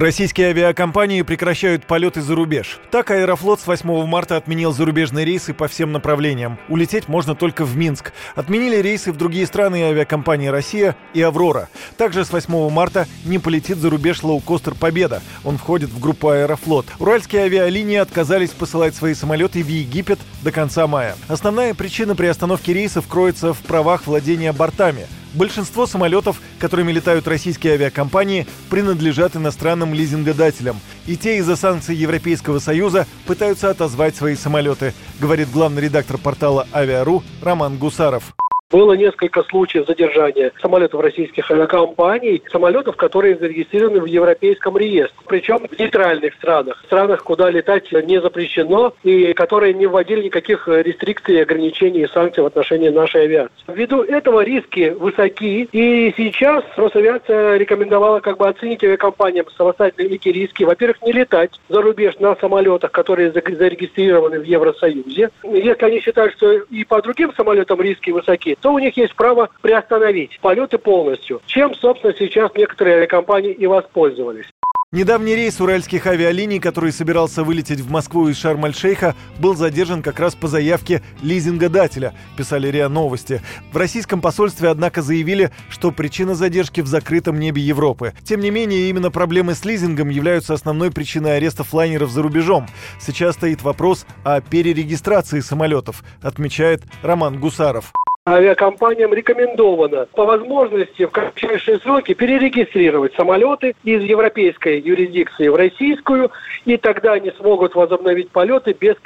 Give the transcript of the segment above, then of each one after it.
Российские авиакомпании прекращают полеты за рубеж. Так Аэрофлот с 8 марта отменил зарубежные рейсы по всем направлениям. Улететь можно только в Минск. Отменили рейсы в другие страны авиакомпании «Россия» и «Аврора». Также с 8 марта не полетит за рубеж лоукостер «Победа». Он входит в группу «Аэрофлот». Уральские авиалинии отказались посылать свои самолеты в Египет до конца мая. Основная причина приостановки рейсов кроется в правах владения бортами – Большинство самолетов, которыми летают российские авиакомпании, принадлежат иностранным лизингодателям. И те из-за санкций Европейского Союза пытаются отозвать свои самолеты, говорит главный редактор портала «Авиару» Роман Гусаров. Было несколько случаев задержания самолетов российских авиакомпаний, самолетов, которые зарегистрированы в Европейском реестре, причем в нейтральных странах, странах, куда летать не запрещено и которые не вводили никаких рестрикций, ограничений и санкций в отношении нашей авиации. Ввиду этого риски высоки, и сейчас Росавиация рекомендовала как бы оценить авиакомпаниям самостоятельно эти риски. Во-первых, не летать за рубеж на самолетах, которые зарегистрированы в Евросоюзе. Если они считают, что и по другим самолетам риски высоки, то у них есть право приостановить полеты полностью, чем, собственно, сейчас некоторые авиакомпании и воспользовались. Недавний рейс уральских авиалиний, который собирался вылететь в Москву из Шарм-аль-Шейха, был задержан как раз по заявке лизингодателя, писали РИА Новости. В российском посольстве, однако, заявили, что причина задержки в закрытом небе Европы. Тем не менее, именно проблемы с лизингом являются основной причиной арестов лайнеров за рубежом. Сейчас стоит вопрос о перерегистрации самолетов, отмечает Роман Гусаров авиакомпаниям рекомендовано по возможности в кратчайшие сроки перерегистрировать самолеты из европейской юрисдикции в российскую, и тогда они смогут возобновить полеты без,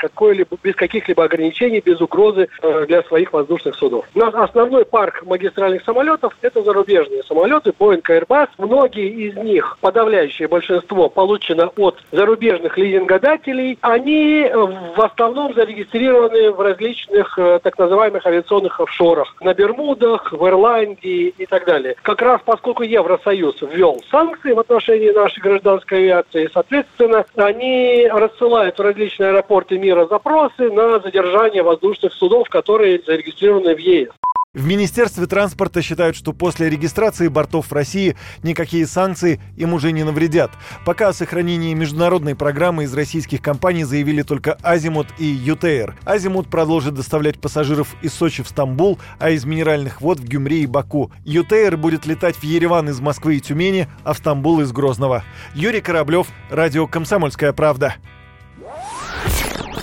без каких-либо ограничений, без угрозы э, для своих воздушных судов. Но основной парк магистральных самолетов – это зарубежные самолеты Boeing Airbus. Многие из них, подавляющее большинство, получено от зарубежных лизингодателей. Они э, в основном зарегистрированы в различных э, так называемых авиационных офшорах офшорах, на Бермудах, в Ирландии и так далее. Как раз поскольку Евросоюз ввел санкции в отношении нашей гражданской авиации, соответственно, они рассылают в различные аэропорты мира запросы на задержание воздушных судов, которые зарегистрированы в ЕС. В Министерстве транспорта считают, что после регистрации бортов в России никакие санкции им уже не навредят. Пока о сохранении международной программы из российских компаний заявили только Азимут и ЮТР. Азимут продолжит доставлять пассажиров из Сочи в Стамбул, а из Минеральных вод в Гюмри и Баку. ЮТР будет летать в Ереван из Москвы и Тюмени, а в Стамбул из Грозного. Юрий Кораблев, Радио «Комсомольская правда».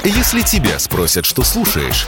Если тебя спросят, что слушаешь,